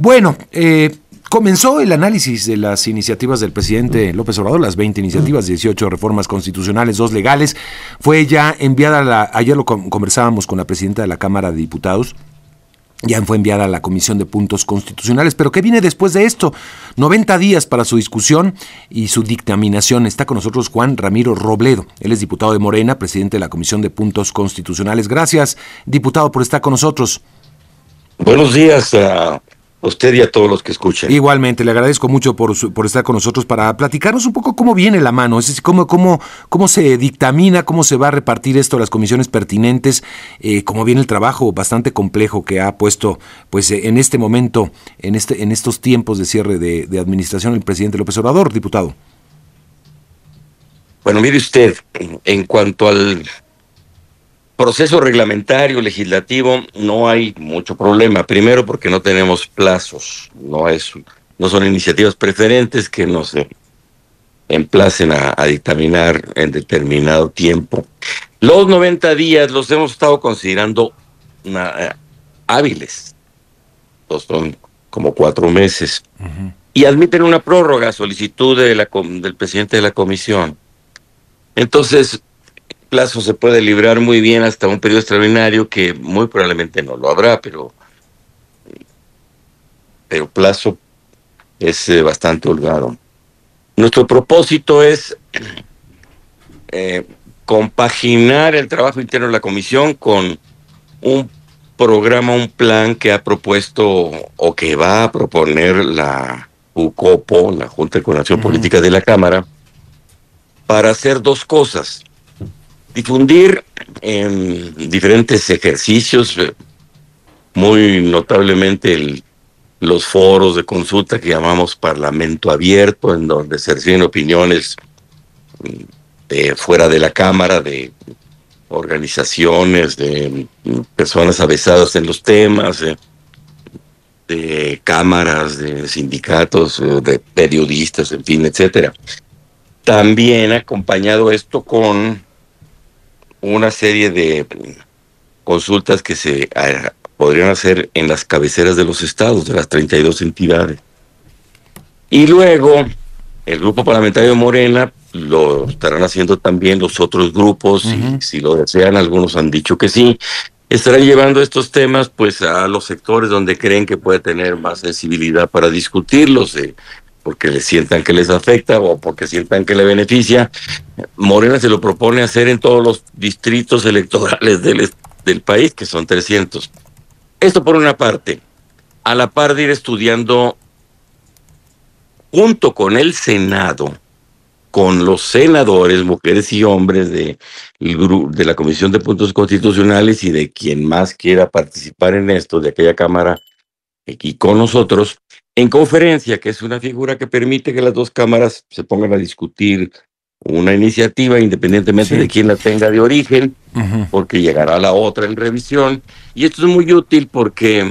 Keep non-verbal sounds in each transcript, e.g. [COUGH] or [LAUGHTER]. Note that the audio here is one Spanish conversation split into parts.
Bueno, eh, Comenzó el análisis de las iniciativas del presidente López Obrador, las 20 iniciativas, 18 reformas constitucionales, dos legales. Fue ya enviada, la, ayer lo conversábamos con la presidenta de la Cámara de Diputados, ya fue enviada a la Comisión de Puntos Constitucionales. Pero ¿qué viene después de esto? 90 días para su discusión y su dictaminación. Está con nosotros Juan Ramiro Robledo. Él es diputado de Morena, presidente de la Comisión de Puntos Constitucionales. Gracias, diputado, por estar con nosotros. Buenos días. Usted y a todos los que escuchen. Igualmente, le agradezco mucho por, por estar con nosotros para platicarnos un poco cómo viene la mano, es decir, cómo, cómo, cómo se dictamina, cómo se va a repartir esto a las comisiones pertinentes, eh, cómo viene el trabajo bastante complejo que ha puesto pues en este momento, en, este, en estos tiempos de cierre de, de administración el presidente López Obrador, diputado. Bueno, mire usted, en cuanto al proceso reglamentario, legislativo, no hay mucho problema. Primero porque no tenemos plazos, no es, no son iniciativas preferentes que no se emplacen a, dictaminar en determinado tiempo. Los 90 días los hemos estado considerando eh, hábiles, son como cuatro meses, y admiten una prórroga solicitud de la, del presidente de la comisión. Entonces, plazo se puede librar muy bien hasta un periodo extraordinario que muy probablemente no lo habrá, pero, pero plazo es eh, bastante holgado. Nuestro propósito es eh, compaginar el trabajo interno de la comisión con un programa, un plan que ha propuesto o que va a proponer la UCOPO, la Junta de Coordinación Política de la Cámara, para hacer dos cosas difundir en diferentes ejercicios, eh, muy notablemente los foros de consulta que llamamos Parlamento Abierto, en donde se reciben opiniones mm, de fuera de la Cámara, de organizaciones, de mm, personas avesadas en los temas, eh, de cámaras, de sindicatos, eh, de periodistas, en fin, etcétera. También acompañado esto con una serie de consultas que se eh, podrían hacer en las cabeceras de los estados, de las 32 entidades. Y luego, el grupo parlamentario Morena lo estarán haciendo también los otros grupos, y si lo desean, algunos han dicho que sí, estarán llevando estos temas pues a los sectores donde creen que puede tener más sensibilidad para discutirlos. Eh, porque le sientan que les afecta o porque sientan que le beneficia. Morena se lo propone hacer en todos los distritos electorales del, del país, que son 300. Esto por una parte, a la par de ir estudiando junto con el Senado, con los senadores, mujeres y hombres de, de la Comisión de Puntos Constitucionales y de quien más quiera participar en esto, de aquella Cámara, y con nosotros, en conferencia, que es una figura que permite que las dos cámaras se pongan a discutir una iniciativa independientemente de quién la tenga de origen, porque llegará la otra en revisión. Y esto es muy útil porque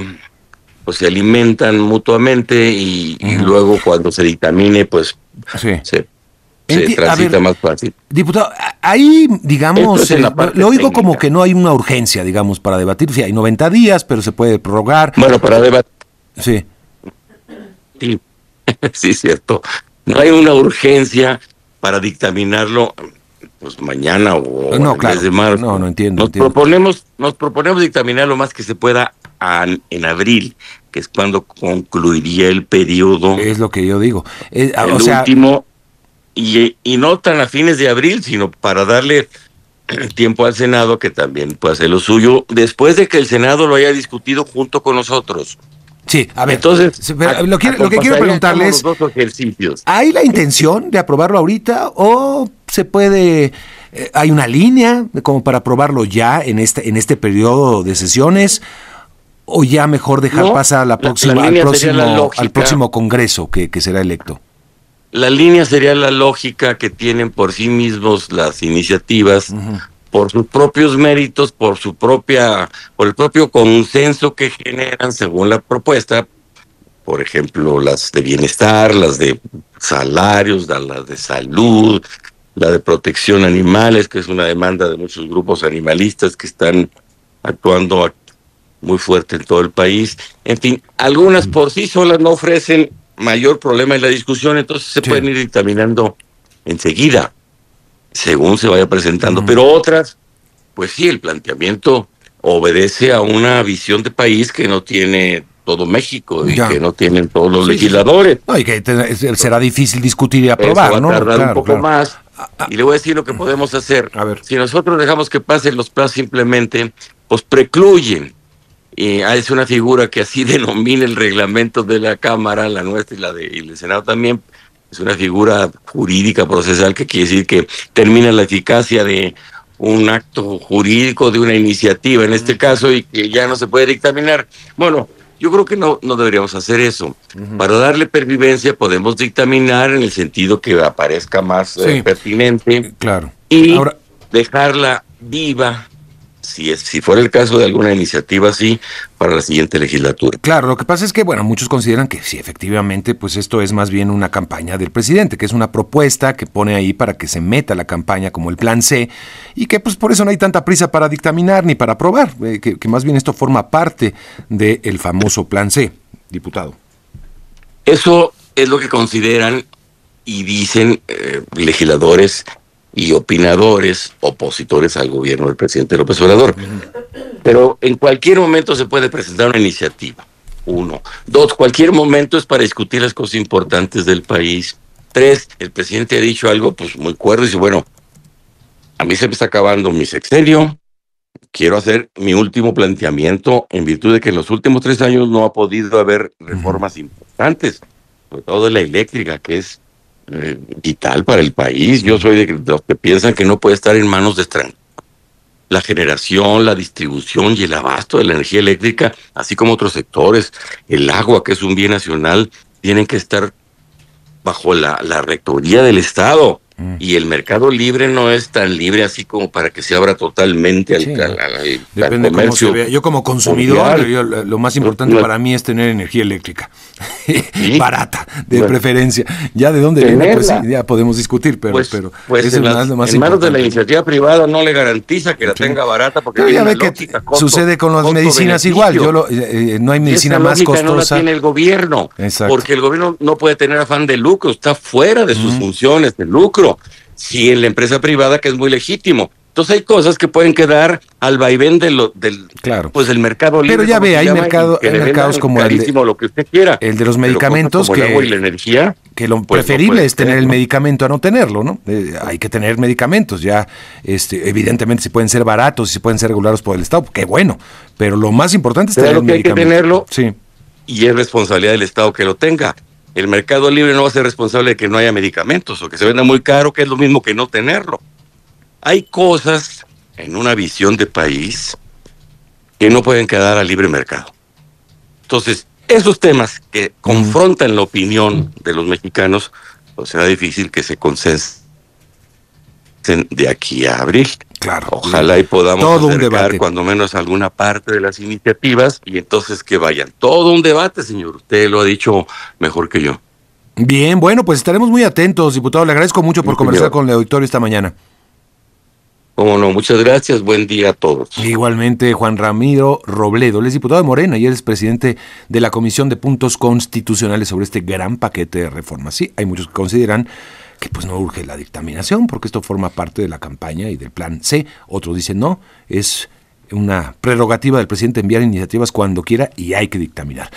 pues, se alimentan mutuamente y, luego cuando se dictamine, pues se, transita más fácil. Diputado, ahí, digamos, eh, lo oigo como que no hay una urgencia, digamos, para debatir. Sí, hay 90 días, pero se puede prorrogar. Bueno, para debatir. Sí. [LAUGHS] Sí, cierto. No hay una urgencia para dictaminarlo pues mañana o no, claro. de marzo. No, no entiendo. Nos proponemos, nos proponemos dictaminar lo más que se pueda en abril, que es cuando concluiría el periodo. Es lo que yo digo. el último y, y no tan a fines de abril, sino para darle [CLEARS THROAT] tiempo al Senado que también pueda hacer lo suyo después de que el Senado lo haya discutido junto con nosotros. Sí, a ver. Entonces, lo, que, quiero preguntarles, ¿hay la intención de aprobarlo ahorita o se puede, eh, hay una línea como para aprobarlo ya en este, en este periodo de sesiones? ¿O ya mejor dejar pasar la próxima, al, próximo, al próximo Congreso que, que será electo? La línea sería la lógica que tienen por sí mismos las iniciativas, por sus propios méritos, por su propia, por el propio consenso que generan según la propuesta, por ejemplo, las de bienestar, las de salarios, las de salud, la de protección animales, que es una demanda de muchos grupos animalistas que están actuando muy fuerte en todo el país. En fin, algunas por sí solas no ofrecen mayor problema en la discusión, entonces se pueden ir dictaminando enseguida, según se vaya presentando. Pero otras, pues sí, el planteamiento obedece a una visión de país que no tiene todo México y que no tienen todos los legisladores. No, y que será difícil discutir y aprobar, Eso va a tardar un poco más. Ah, ah. Y le voy a decir lo que podemos hacer. A ver. Si nosotros dejamos que pasen los plazos simplemente, pues precluyen. Y es una figura que así [LAUGHS] denomina el reglamento de la Cámara, la nuestra y la del Senado también. Es una figura jurídica procesal que quiere decir que termina la eficacia de un acto jurídico de una iniciativa en este caso y que ya no se puede dictaminar. Bueno, yo creo que no, no deberíamos hacer eso. Para darle pervivencia podemos dictaminar en el sentido que aparezca más eh, pertinente. Claro. Y dejarla viva si, es, si fuera el caso de alguna iniciativa así, para la siguiente legislatura. Claro, lo que pasa es que, bueno, muchos consideran que sí, efectivamente, pues esto es más bien una campaña del presidente, que es una propuesta que pone ahí para que se meta la campaña como el plan C, y que pues por eso no hay tanta prisa para dictaminar ni para aprobar, eh, que, más bien esto forma parte del famoso plan C, diputado. Eso es lo que consideran y dicen eh, legisladores y opinadores opositores al gobierno del presidente López Obrador. Pero en cualquier momento se puede presentar una iniciativa. Uno. Dos, cualquier momento es para discutir las cosas importantes del país. Tres, el presidente ha dicho algo pues muy cuerdo y dice, bueno, a mí se me está acabando mi sexenio, quiero hacer mi último planteamiento en virtud de que en los últimos tres años no ha podido haber reformas importantes, sobre todo de la eléctrica, que es eh, vital para el país. Yo soy de los que piensan que no puede estar en manos de. La generación, la distribución y el abasto de la energía eléctrica, así como otros sectores, el agua, que es un bien nacional, tienen que estar bajo la, la rectoría del Estado. Y el mercado libre no es tan libre así como para que se abra totalmente al, Depende cómo se vea. Yo como consumidor, lo más importante para mí es tener energía eléctrica. [LAUGHS] Barata, de preferencia. Ya de dónde viene, pues ya podemos discutir, pero, pues, pero pues en, más, en manos de la iniciativa privada no le garantiza que la tenga barata porque ya ve que sucede con las medicinas igual. Yo eh, eh, no hay medicina más costosa. no la tiene el gobierno, porque el gobierno no puede tener afán de lucro, está fuera de sus funciones de lucro si en la empresa privada, que es muy legítimo. Entonces hay cosas que pueden quedar al vaivén de lo, del, claro. pues, el mercado libre. Pero ya ve, hay, mercado, mercados como el de, lo que usted quiera. El de los medicamentos que, y la energía, que lo pues, preferible es tener el medicamento a no tenerlo, ¿no? Eh, hay que tener medicamentos, ya este, evidentemente si pueden ser baratos y si pueden ser regulados por el Estado, qué bueno, pero lo más importante es tener el medicamento. Hay que tenerlo sí. y es responsabilidad del Estado que lo tenga. El mercado libre no va a ser responsable de que no haya medicamentos o que se venda muy caro, que es lo mismo que no tenerlo. Hay cosas en una visión de país que no pueden quedar a libre mercado. Entonces, esos temas que confrontan la opinión de los mexicanos, pues será difícil que se de aquí a abril. Claro. Ojalá y podamos todo acercar cuando menos alguna parte de las iniciativas y entonces que vayan. Todo un debate, señor. Usted lo ha dicho mejor que yo. Bien, bueno, pues estaremos muy atentos, diputado. Le agradezco mucho por conversar con el auditorio esta mañana. Cómo no, muchas gracias. Buen día a todos. Igualmente, Juan Ramiro Robledo, él es diputado de Morena y él es presidente de la Comisión de Puntos Constitucionales sobre este gran paquete de reformas. Sí, hay muchos que consideran que pues no urge la dictaminación porque esto forma parte de la campaña y del plan C. Otros dicen no, es una prerrogativa del presidente enviar iniciativas cuando quiera y hay que dictaminar.